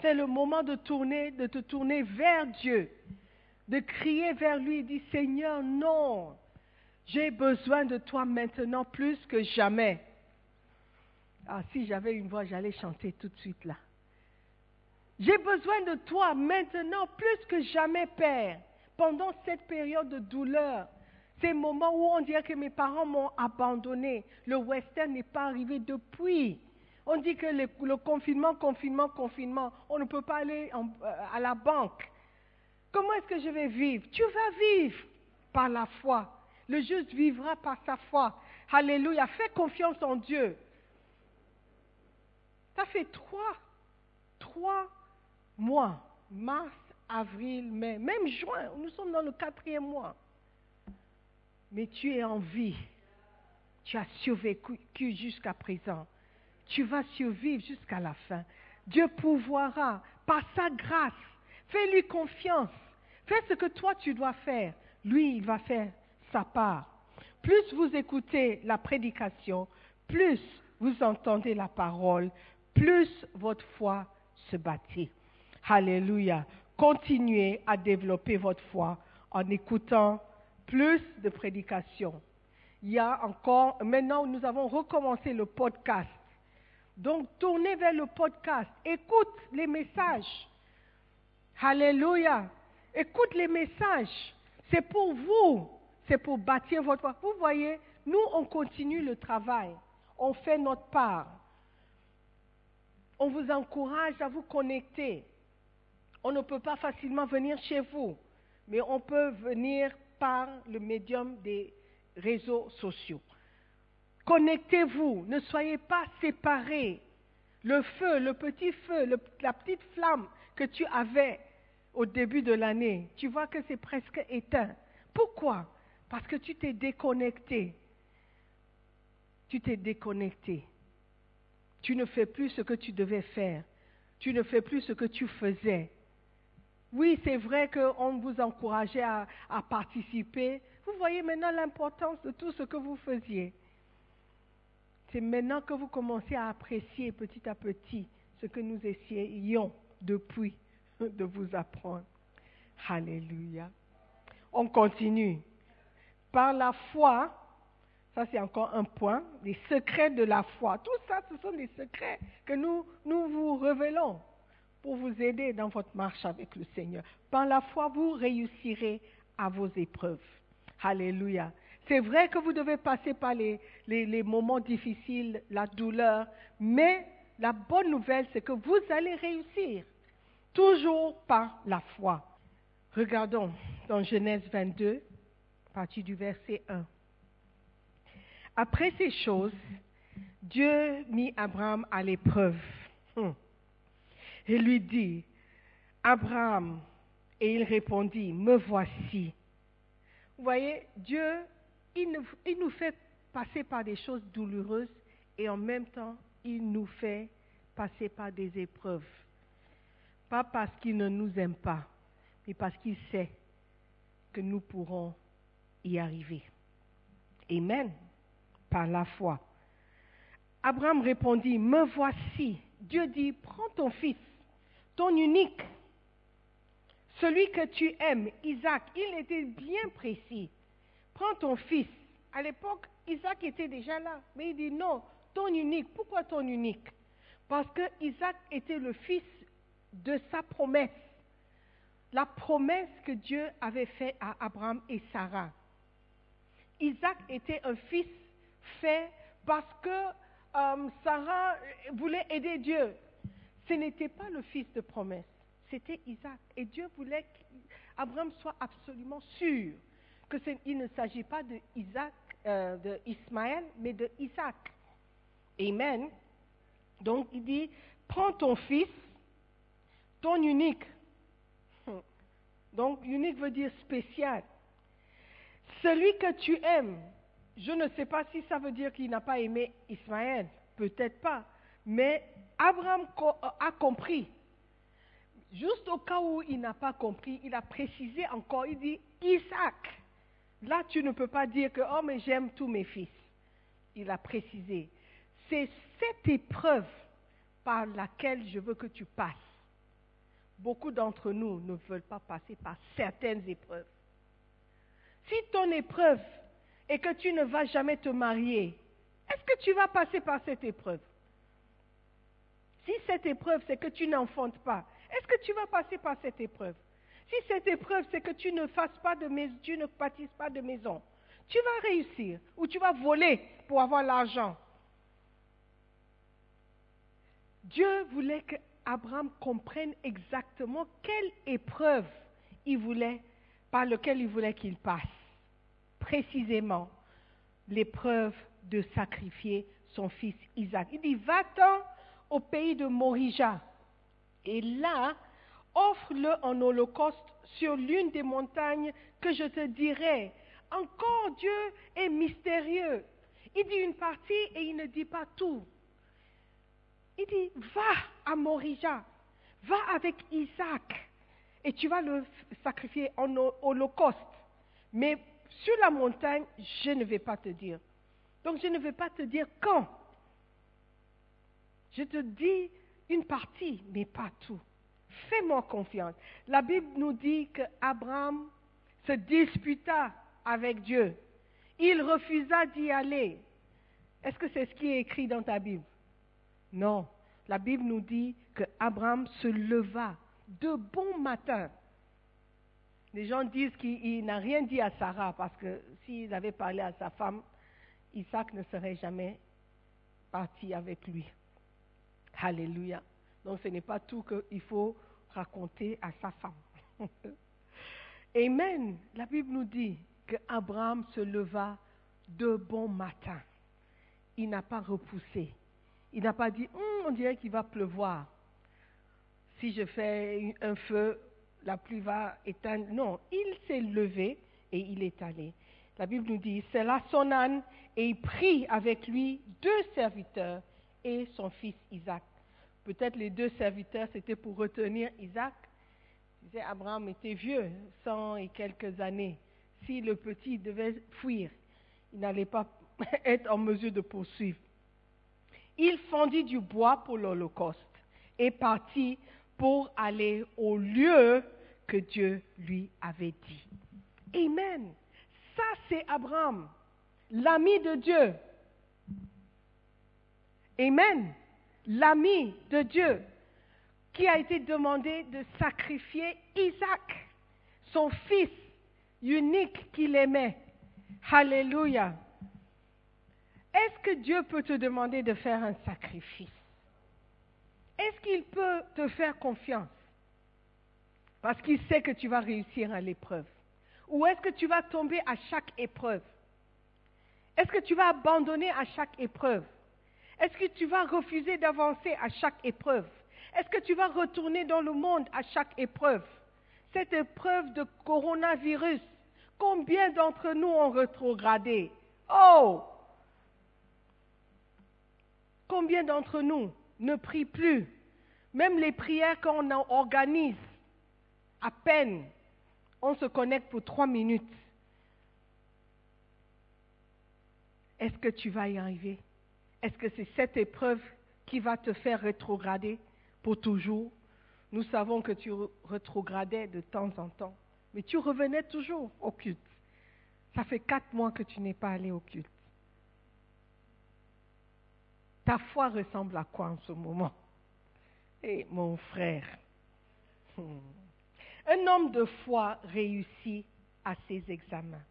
C'est le moment de tourner, de te tourner vers Dieu, de crier vers lui dire Seigneur, non, j'ai besoin de toi maintenant plus que jamais. Ah, si j'avais une voix, j'allais chanter tout de suite là. J'ai besoin de toi maintenant plus que jamais, Père, pendant cette période de douleur, ces moments où on dirait que mes parents m'ont abandonné. Le western n'est pas arrivé depuis. On dit que le, confinement, confinement, confinement, on ne peut pas aller euh, à la banque. Comment est-ce que je vais vivre? Tu vas vivre par la foi. Le juste vivra par sa foi. Alléluia. Fais confiance en Dieu. Ça fait trois, trois mois, mars, avril, mai, même juin, nous sommes dans le quatrième mois. Mais tu es en vie. Tu as survécu jusqu'à présent. Tu vas survivre jusqu'à la fin. Dieu pourvoira par sa grâce. Fais-lui confiance. Fais ce que toi tu dois faire. Lui, il va faire sa part. Plus vous écoutez la prédication, plus vous entendez la parole, plus votre foi se bâtit. Alléluia. Continuez à développer votre foi en écoutant plus de prédications. Il y a encore, maintenant nous avons recommencé le podcast. Donc tournez vers le podcast, écoute les messages. Alléluia. Écoute les messages. C'est pour vous, c'est pour bâtir votre. Vous voyez, nous on continue le travail, on fait notre part. On vous encourage à vous connecter. On ne peut pas facilement venir chez vous, mais on peut venir par le médium des réseaux sociaux. Connectez-vous, ne soyez pas séparés. Le feu, le petit feu, la petite flamme que tu avais au début de l'année, tu vois que c'est presque éteint. Pourquoi? Parce que tu t'es déconnecté. Tu t'es déconnecté. Tu ne fais plus ce que tu devais faire. Tu ne fais plus ce que tu faisais. Oui, c'est vrai qu'on vous encourageait à, participer. Vous voyez maintenant l'importance de tout ce que vous faisiez. C'est maintenant que vous commencez à apprécier petit à petit ce que nous essayions depuis de vous apprendre. Alléluia. On continue. Par la foi, ça c'est encore un point, les secrets de la foi. Tout ça, ce sont des secrets que nous, nous vous révélons pour vous aider dans votre marche avec le Seigneur. Par la foi, vous réussirez à vos épreuves. Alléluia. C'est vrai que vous devez passer par les, les- les moments difficiles, la douleur, mais la bonne nouvelle, c'est que vous allez réussir, toujours par la foi. Regardons dans Genèse 22, à partir du verset 1. Après ces choses, Dieu mit Abraham à l'épreuve hum, et lui dit, Abraham, et il répondit, me voici. Vous voyez, Dieu, il il nous fait passer par des choses douloureuses et en même temps, il nous fait passer par des épreuves. Pas parce qu'il ne nous aime pas, mais parce qu'il sait que nous pourrons y arriver. Amen. Par la foi. Abraham répondit, me voici. Dieu dit, prends ton fils, ton unique, celui que tu aimes, Isaac. Il était bien précis. Prends ton fils. À l'époque, Isaac était déjà là. Mais il dit, non, ton unique. Pourquoi ton unique? Parce que Isaac était le fils de sa promesse. La promesse que Dieu avait faite à Abraham et Sarah. Isaac était un fils fait parce que euh, Sarah voulait aider Dieu. Ce n'était pas le fils de promesse, c'était Isaac. Et Dieu voulait qu'Abraham soit absolument sûr que ce- il ne s'agit pas de Isaac, euh, de Ismaël, mais de Isaac. Amen. Donc il dit, prends ton fils, ton unique. Hum. Donc unique veut dire spécial. Celui que tu aimes, je ne sais pas si ça veut dire qu'il n'a pas aimé Ismaël, peut-être pas, mais Abraham co- a compris. Juste au cas où il n'a pas compris, il a précisé encore, il dit Isaac. Là, tu ne peux pas dire que, oh, mais j'aime tous mes fils. Il a précisé. C'est cette épreuve par laquelle je veux que tu passes. Beaucoup d'entre nous ne veulent pas passer par certaines épreuves. Si ton épreuve est que tu ne vas jamais te marier, est-ce que tu vas passer par cette épreuve? Si cette épreuve, c'est que tu n'enfantes pas, est-ce que tu vas passer par cette épreuve? Si cette épreuve, c'est que tu ne fasses pas de maison, tu ne bâtisses pas de maison, tu vas réussir ou tu vas voler pour avoir l'argent. Dieu voulait que Abraham comprenne exactement quelle épreuve il voulait, par laquelle il voulait qu'il passe. Précisément, l'épreuve de sacrifier son fils Isaac. Il dit, va-t'en au pays de Morija. Et là, offre-le en holocauste sur l'une des montagnes que je te dirai. Encore Dieu est mystérieux. Il dit une partie et il ne dit pas tout. Il dit, va à Morija, va avec Isaac et tu vas le sacrifier en holocauste. Mais sur la montagne, je ne vais pas te dire. Donc je ne vais pas te dire quand. Je te dis une partie, mais pas tout. Fais-moi confiance. La Bible nous dit qu'Abraham se disputa avec Dieu. Il refusa d'y aller. Est-ce que c'est ce qui est écrit dans ta Bible? Non. La Bible nous dit qu'Abraham se leva de bon matin. Les gens disent qu'il n'a rien dit à Sarah parce que s'il avait parlé à sa femme, Isaac ne serait jamais parti avec lui. Alléluia. Donc ce n'est pas tout qu'il faut raconter à sa femme. Amen. La Bible nous dit qu'Abraham se leva de bon matin. Il n'a pas repoussé. Il n'a pas dit, hum, on dirait qu'il va pleuvoir. Si je fais un feu, la pluie va éteindre. Non, il s'est levé et il est allé. La Bible nous dit, c'est là son âne et il prit avec lui deux serviteurs et son fils Isaac. Peut-être les deux serviteurs, c'était pour retenir Isaac. Disait Abraham était vieux, cent et quelques années. Si le petit devait fuir, il n'allait pas être en mesure de poursuivre. Il fendit du bois pour l'Holocauste et partit pour aller au lieu que Dieu lui avait dit. Amen. Ça, c'est Abraham, l'ami de Dieu. Amen. L'ami de Dieu qui a été demandé de sacrifier Isaac, son fils unique qu'il aimait. Alléluia. Est-ce que Dieu peut te demander de faire un sacrifice? Est-ce qu'il peut te faire confiance Parce qu'il sait que tu vas réussir à l'épreuve? Ou est-ce que tu vas tomber à chaque épreuve? Est-ce que tu vas abandonner à chaque épreuve? Est-ce que tu vas refuser d'avancer à chaque épreuve? Est-ce que tu vas retourner dans le monde à chaque épreuve? Cette épreuve de coronavirus, combien d'entre nous ont rétrogradé? Oh! Combien d'entre nous ne prient plus Même les prières qu'on organise, à peine, on se connecte pour trois minutes. Est-ce que tu vas y arriver? Est-ce que c'est cette épreuve qui va te faire rétrograder pour toujours? Nous savons que tu rétrogradais de temps en temps, mais tu revenais toujours au culte. Ça fait quatre mois que tu n'es pas allé au culte. Ta foi ressemble à quoi en ce moment? Eh, mon frère. Hmm. Un homme de foi réussit à ses examens.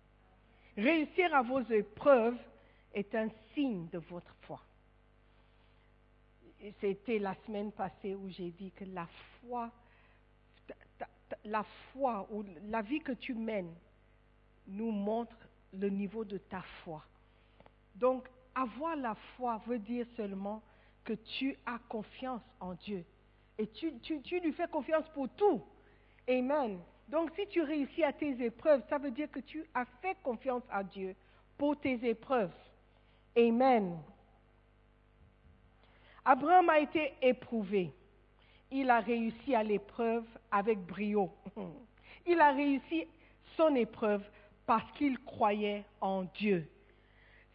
Réussir à vos épreuves est un signe de votre foi. C'était la semaine passée où j'ai dit que la foi, la foi ou la vie que tu mènes nous montre le niveau de ta foi. Donc, avoir la foi veut dire seulement que tu as confiance en Dieu. Et tu, tu lui fais confiance pour tout. Amen. Donc si tu réussis à tes épreuves, ça veut dire que tu as fait confiance à Dieu pour tes épreuves. Amen. Abraham a été éprouvé. Il a réussi à l'épreuve avec brio. Il a réussi son épreuve parce qu'il croyait en Dieu.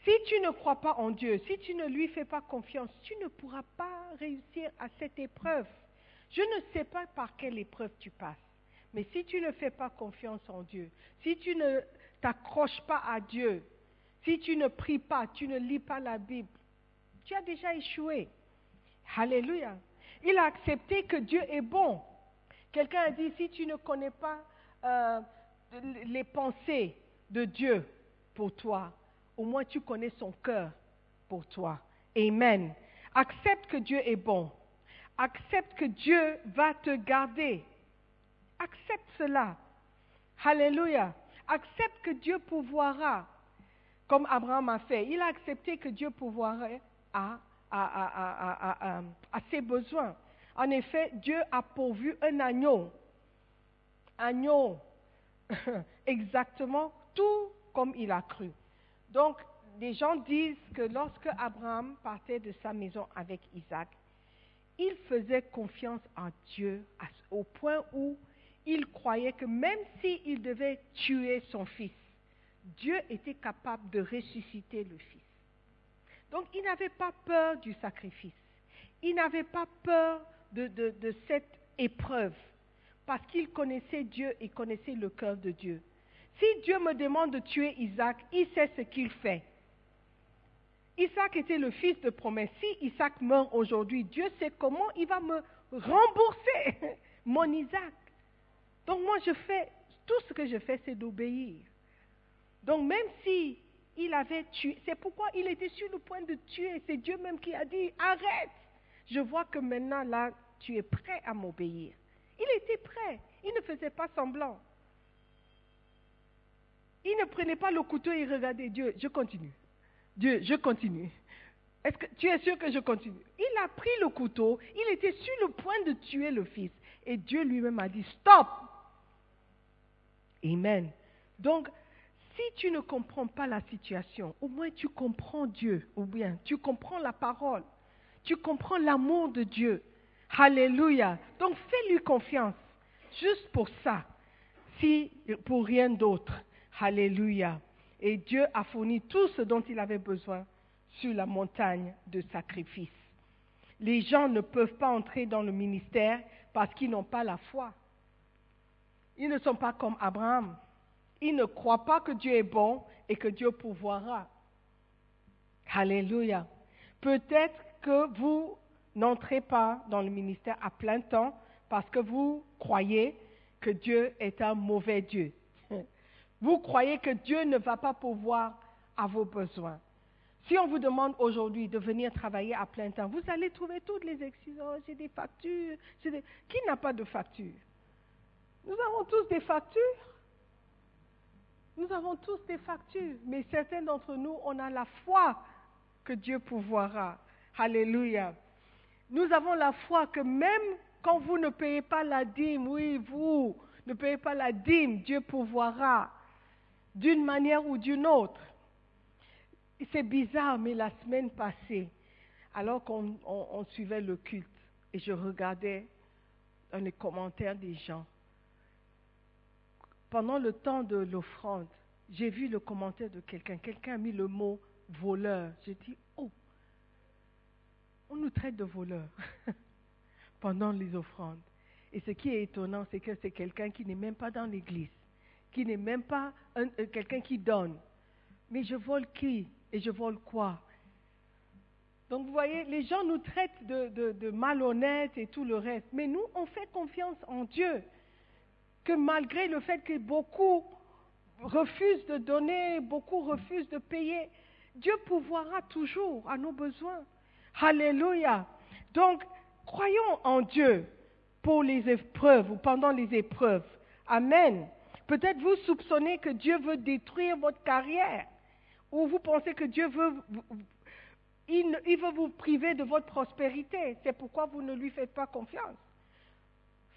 Si tu ne crois pas en Dieu, si tu ne lui fais pas confiance, tu ne pourras pas réussir à cette épreuve. Je ne sais pas par quelle épreuve tu passes. Mais si tu ne fais pas confiance en Dieu, si tu ne t'accroches pas à Dieu, si tu ne pries pas, tu ne lis pas la Bible, tu as déjà échoué. Alléluia. Il a accepté que Dieu est bon. Quelqu'un a dit, si tu ne connais pas euh, les pensées de Dieu pour toi, au moins tu connais son cœur pour toi. Amen. Accepte que Dieu est bon. Accepte que Dieu va te garder. Accepte cela. Alléluia. Accepte que Dieu pourvoira, comme Abraham a fait. Il a accepté que Dieu pourvoira à, à, à, ses besoins. En effet, Dieu a pourvu un agneau. Agneau. Exactement tout comme il a cru. Donc, des gens disent que lorsque Abraham partait de sa maison avec Isaac, il faisait confiance en Dieu au point où il croyait que même s'il devait tuer son fils, Dieu était capable de ressusciter le fils. Donc il n'avait pas peur du sacrifice. Il n'avait pas peur de- de cette épreuve parce qu'il connaissait Dieu et connaissait le cœur de Dieu. Si Dieu me demande de tuer Isaac, il sait ce qu'il fait. Isaac était le fils de promesse. Si Isaac meurt aujourd'hui, Dieu sait comment il va me rembourser mon Isaac. Donc moi, je fais, tout ce que je fais, c'est d'obéir. Donc même si il avait tué, c'est pourquoi il était sur le point de tuer. C'est Dieu même qui a dit, arrête. Je vois que maintenant, là, tu es prêt à m'obéir. Il était prêt. Il ne faisait pas semblant. Il ne prenait pas le couteau et regardait Dieu. Je continue. Dieu, je continue. Est-ce que tu es sûr que je continue? Il a pris le couteau. Il était sur le point de tuer le fils. Et Dieu lui-même a dit, stop. Amen. Donc, si tu ne comprends pas la situation, au moins tu comprends Dieu, ou bien tu comprends la parole, tu comprends l'amour de Dieu. Alléluia. Donc fais-lui confiance, juste pour ça, si pour rien d'autre. Alléluia. Et Dieu a fourni tout ce dont il avait besoin sur la montagne de sacrifice. Les gens ne peuvent pas entrer dans le ministère parce qu'ils n'ont pas la foi. Ils ne sont pas comme Abraham. Ils ne croient pas que Dieu est bon et que Dieu pourvoira. Alléluia. Peut-être que vous n'entrez pas dans le ministère à plein temps parce que vous croyez que Dieu est un mauvais Dieu. Vous croyez que Dieu ne va pas pourvoir à vos besoins. Si on vous demande aujourd'hui de venir travailler à plein temps, vous allez trouver toutes les excuses. Oh, j'ai des factures. Qui n'a pas de factures Nous avons tous des factures. Nous avons tous des factures, mais certains d'entre nous, on a la foi que Dieu pourvoira. Alléluia. Nous avons la foi que même quand vous ne payez pas la dîme, oui, vous ne payez pas la dîme, Dieu pourvoira d'une manière ou d'une autre. C'est bizarre, mais la semaine passée, alors qu'on on- on suivait le culte, et je regardais les commentaires des gens, pendant le temps de l'offrande, j'ai vu le commentaire de quelqu'un. Quelqu'un a mis le mot voleur. J'ai dit, oh, on nous traite de voleurs pendant les offrandes. Et ce qui est étonnant, c'est que c'est quelqu'un qui n'est même pas dans l'église, qui n'est même pas euh, quelqu'un qui donne. Mais je vole qui et je vole quoi Donc vous voyez, les gens nous traitent de malhonnêtes et tout le reste. Mais nous, on fait confiance en Dieu. Que malgré le fait que beaucoup refusent de donner, beaucoup refusent de payer, Dieu pourvoira toujours à nos besoins. Alléluia. Donc, croyons en Dieu pour les épreuves ou pendant les épreuves. Amen. Peut-être vous soupçonnez que Dieu veut détruire votre carrière ou vous pensez que Dieu veut, il, veut vous priver de votre prospérité. C'est pourquoi vous ne lui faites pas confiance.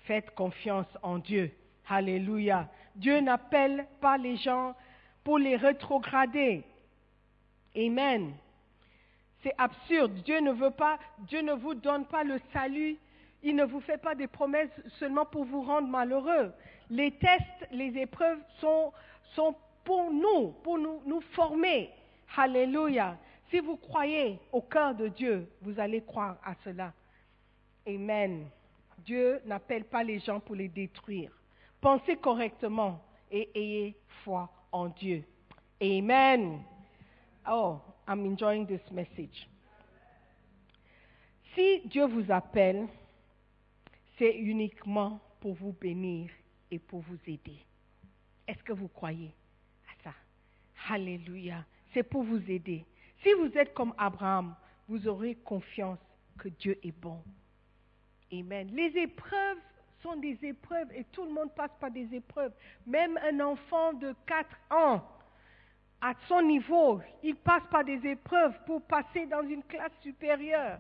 Faites confiance en Dieu. Alléluia. Dieu n'appelle pas les gens pour les rétrograder. Amen. C'est absurde. Dieu ne veut pas, Dieu ne vous donne pas le salut. Il ne vous fait pas des promesses seulement pour vous rendre malheureux. Les tests, les épreuves sont, pour nous, pour nous, nous former. Alléluia. Si vous croyez au cœur de Dieu, vous allez croire à cela. Amen. Dieu n'appelle pas les gens pour les détruire. Pensez correctement et ayez foi en Dieu. Amen. Oh, I'm enjoying this message. Si Dieu vous appelle, c'est uniquement pour vous bénir et pour vous aider. Est-ce que vous croyez à ça? Alléluia. C'est pour vous aider. Si vous êtes comme Abraham, vous aurez confiance que Dieu est bon. Amen. Les épreuves sont des épreuves et tout le monde passe par des épreuves. Même un enfant de 4 ans, à son niveau, il passe par des épreuves pour passer dans une classe supérieure.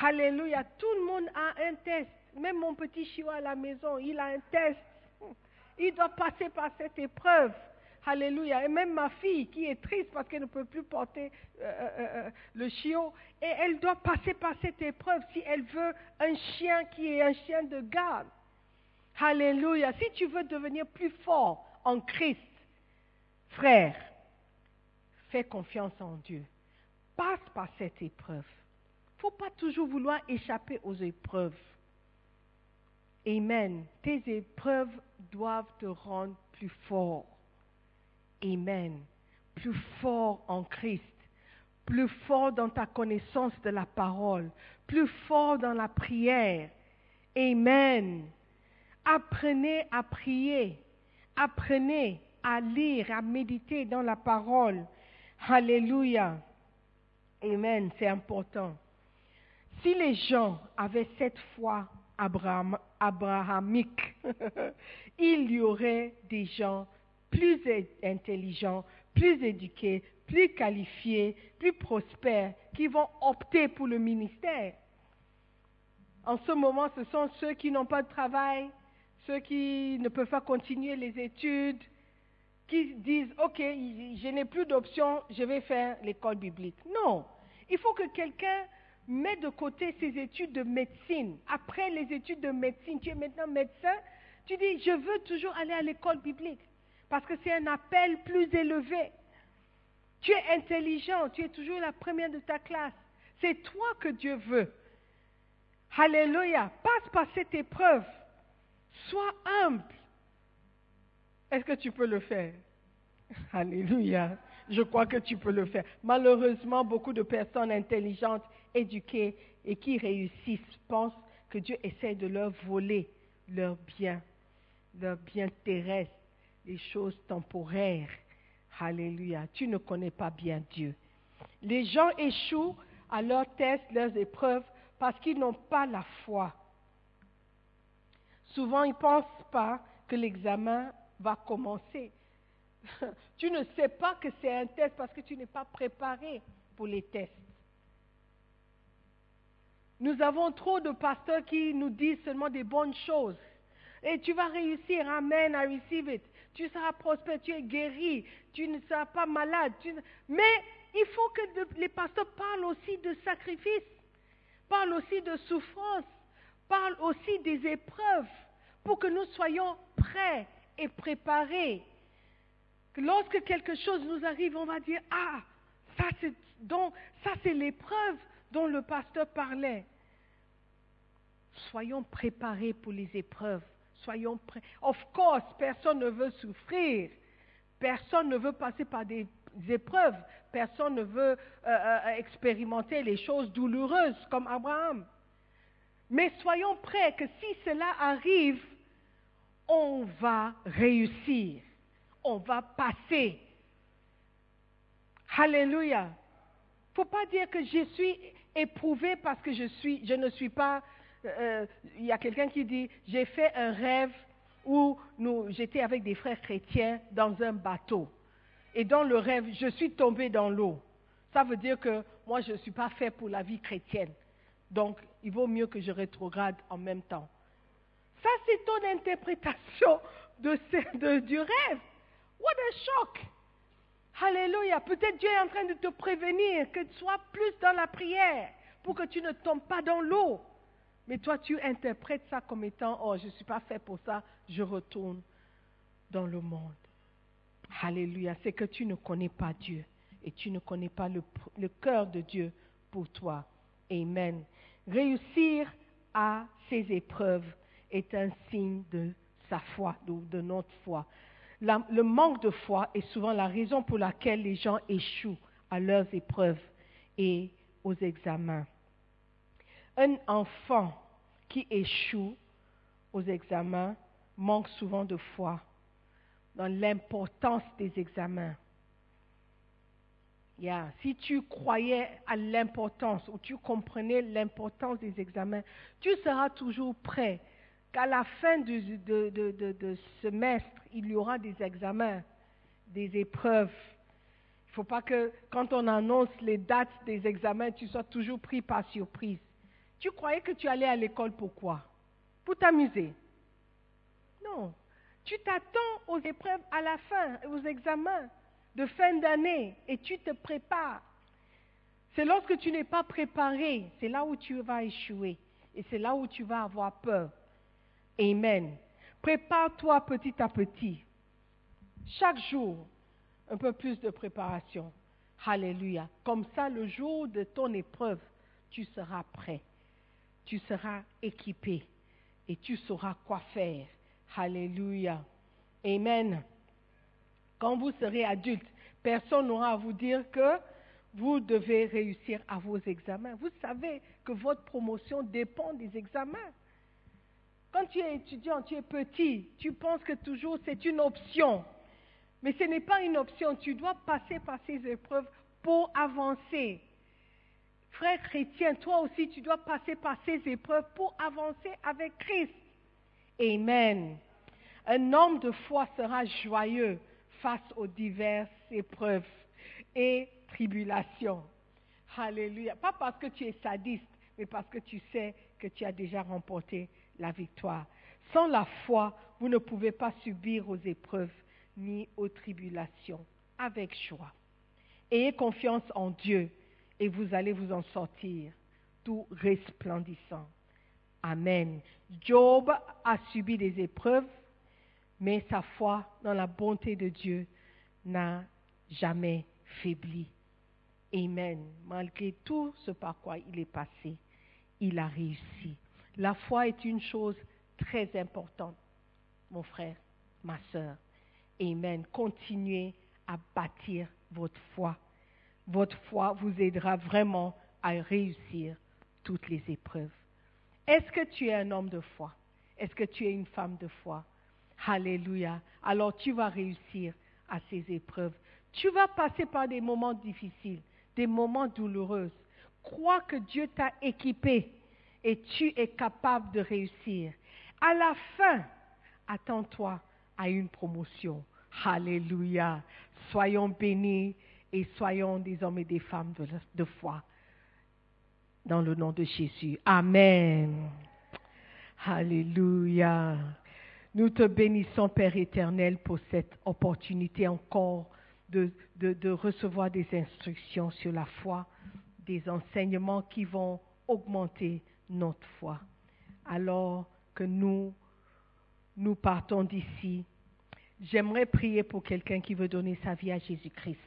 Alléluia. Tout le monde a un test. Même mon petit chiot à la maison, il a un test. Il doit passer par cette épreuve. Alléluia. Et même ma fille qui est triste parce qu'elle ne peut plus porter euh, euh, euh, le chiot, et elle doit passer par cette épreuve si elle veut un chien qui est un chien de garde. Alléluia. Si tu veux devenir plus fort en Christ, frère, fais confiance en Dieu. Passe par cette épreuve. Il ne faut pas toujours vouloir échapper aux épreuves. Amen. Tes épreuves doivent te rendre plus fort. Amen. Plus fort en Christ. Plus fort dans ta connaissance de la parole. Plus fort dans la prière. Amen. Apprenez à prier. Apprenez à lire, à méditer dans la parole. Alléluia. Amen. C'est important. Si les gens avaient cette foi Abraham, abrahamique, il y aurait des gens plus intelligents, plus éduqués, plus qualifiés, plus prospères, qui vont opter pour le ministère. En ce moment, ce sont ceux qui n'ont pas de travail, ceux qui ne peuvent pas continuer les études, qui disent, OK, je n'ai plus d'option, je vais faire l'école biblique. Non, il faut que quelqu'un mette de côté ses études de médecine. Après les études de médecine, tu es maintenant médecin, tu dis, je veux toujours aller à l'école biblique, parce que c'est un appel plus élevé. Tu es intelligent, tu es toujours la première de ta classe. C'est toi que Dieu veut. Alléluia. Passe par cette épreuve. Sois humble. Est-ce que tu peux le faire? Alléluia. Je crois que tu peux le faire. Malheureusement, beaucoup de personnes intelligentes, éduquées et qui réussissent pensent que Dieu essaie de leur voler leurs biens, leurs biens terrestres, les choses temporaires. Alléluia. Tu ne connais pas bien Dieu. Les gens échouent à leurs tests, leurs épreuves, parce qu'ils n'ont pas la foi. Souvent, ils ne pensent pas que l'examen va commencer. tu ne sais pas que c'est un test parce que tu n'es pas préparé pour les tests. Nous avons trop de pasteurs qui nous disent seulement des bonnes choses. Et tu vas réussir, amen, I receive it. Tu seras prospère, tu es guéri, tu ne seras pas malade. Mais il faut que les pasteurs parlent aussi de sacrifice, parlent aussi de souffrance, parlent aussi des épreuves pour que nous soyons prêts et préparés. Que lorsque quelque chose nous arrive, on va dire Ah, c'est donc ça c'est l'épreuve dont le pasteur parlait. Soyons préparés pour les épreuves. Soyons prêts. Of course, personne ne veut souffrir. Personne ne veut passer par des épreuves. Personne ne veut euh, euh, expérimenter les choses douloureuses comme Abraham. Mais soyons prêts que si cela arrive, on va réussir. On va passer. Alléluia. Il ne faut pas dire que je suis éprouvé parce que je, suis, je ne suis pas... Il euh, y a quelqu'un qui dit, j'ai fait un rêve où j'étais avec des frères chrétiens dans un bateau. Et dans le rêve, je suis tombé dans l'eau. Ça veut dire que moi, je ne suis pas fait pour la vie chrétienne. Donc, il vaut mieux que je rétrograde en même temps. Ça, c'est ton interprétation de, du rêve. What a shock! Alléluia. Peut-être Dieu est en train de te prévenir que tu sois plus dans la prière pour que tu ne tombes pas dans l'eau. Mais toi, tu interprètes ça comme étant, oh, je ne suis pas fait pour ça, je retourne dans le monde. Alléluia. C'est que tu ne connais pas Dieu et tu ne connais pas le, cœur de Dieu pour toi. Amen. Réussir à ces épreuves est un signe de sa foi, de notre foi. Le manque de foi est souvent la raison pour laquelle les gens échouent à leurs épreuves et aux examens. Un enfant qui échoue aux examens manque souvent de foi dans l'importance des examens. Si tu croyais à l'importance ou tu comprenais l'importance des examens, tu seras toujours prêt qu'à la fin du de, semestre, il y aura des examens, des épreuves. Il ne faut pas que quand on annonce les dates des examens, tu sois toujours pris par surprise. Tu croyais que tu allais à l'école pour quoi? Pour t'amuser Non. Tu t'attends aux épreuves à la fin, aux examens de fin d'année, et tu te prépares. C'est lorsque tu n'es pas préparé, c'est là où tu vas échouer, et c'est là où tu vas avoir peur. Amen. Prépare-toi petit à petit. Chaque jour, un peu plus de préparation. Alléluia. Comme ça, le jour de ton épreuve, tu seras prêt. Tu seras équipé et tu sauras quoi faire. Alléluia. Amen. Quand vous serez adulte, personne n'aura à vous dire que vous devez réussir à vos examens. Vous savez que votre promotion dépend des examens. Quand tu es étudiant, tu es petit, tu penses que toujours c'est une option. Mais ce n'est pas une option. Tu dois passer par ces épreuves pour avancer. Frère chrétien, toi aussi, tu dois passer par ces épreuves pour avancer avec Christ. Amen. Un homme de foi sera joyeux face aux diverses épreuves et tribulations. Alléluia. Pas parce que tu es sadiste, mais parce que tu sais que tu as déjà remporté la victoire. Sans la foi, vous ne pouvez pas subir aux épreuves ni aux tribulations avec joie. Ayez confiance en Dieu et vous allez vous en sortir tout resplendissant. Amen. Job a subi des épreuves, mais sa foi dans la bonté de Dieu n'a jamais faibli. Amen. Malgré tout ce par quoi il est passé, il a réussi. La foi est une chose très importante, mon frère, ma soeur. Amen. Continuez à bâtir votre foi. Votre foi vous aidera vraiment à réussir toutes les épreuves. Est-ce que tu es un homme de foi? Est-ce que tu es une femme de foi? Alléluia. Alors tu vas réussir à ces épreuves. Tu vas passer par des moments difficiles, des moments douloureux. Crois que Dieu t'a équipé et tu es capable de réussir. À la fin, attends-toi à une promotion. Alléluia. Soyons bénis et soyons des hommes et des femmes de, foi. Dans le nom de Jésus. Amen. Alléluia. Nous te bénissons, Père éternel, pour cette opportunité encore de, recevoir des instructions sur la foi, des enseignements qui vont augmenter notre foi. Alors que nous, nous partons d'ici, j'aimerais prier pour quelqu'un qui veut donner sa vie à Jésus-Christ.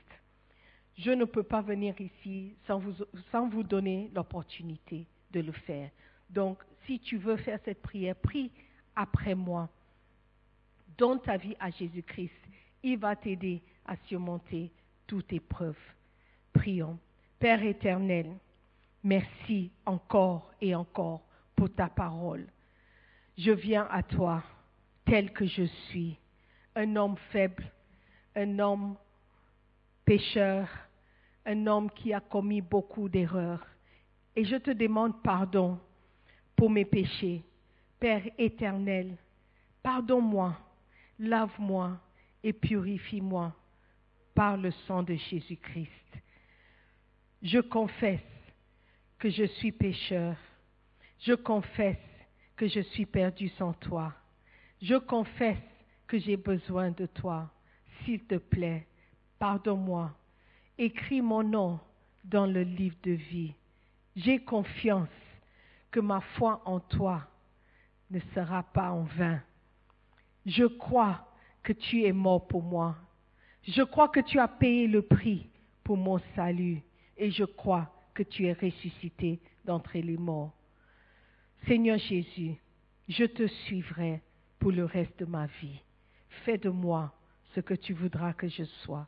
Je ne peux pas venir ici sans vous, sans vous donner l'opportunité de le faire. Donc, si tu veux faire cette prière, prie après moi. Donne ta vie à Jésus-Christ. Il va t'aider à surmonter toute épreuve. Prions. Père éternel, merci encore et encore pour ta parole. Je viens à toi tel que je suis, un homme faible, un homme pécheur, un homme qui a commis beaucoup d'erreurs. Et je te demande pardon pour mes péchés. Père éternel, pardonne-moi, lave-moi et purifie-moi par le sang de Jésus-Christ. Je confesse que je suis pécheur. Je confesse que je suis perdu sans toi. Je confesse que j'ai besoin de toi. S'il te plaît, pardonne-moi. Écris mon nom dans le livre de vie. J'ai confiance que ma foi en toi ne sera pas en vain. Je crois que tu es mort pour moi. Je crois que tu as payé le prix pour mon salut. Et je crois tu es ressuscité d'entre les morts. Seigneur Jésus, je te suivrai pour le reste de ma vie. Fais de moi ce que tu voudras que je sois.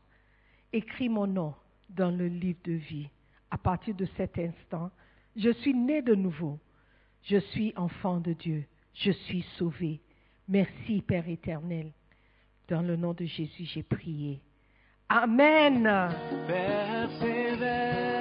Écris mon nom dans le livre de vie. À partir de cet instant, je suis né de nouveau. Je suis enfant de Dieu. Je suis sauvé. Merci, Père éternel. Dans le nom de Jésus, j'ai prié. Amen.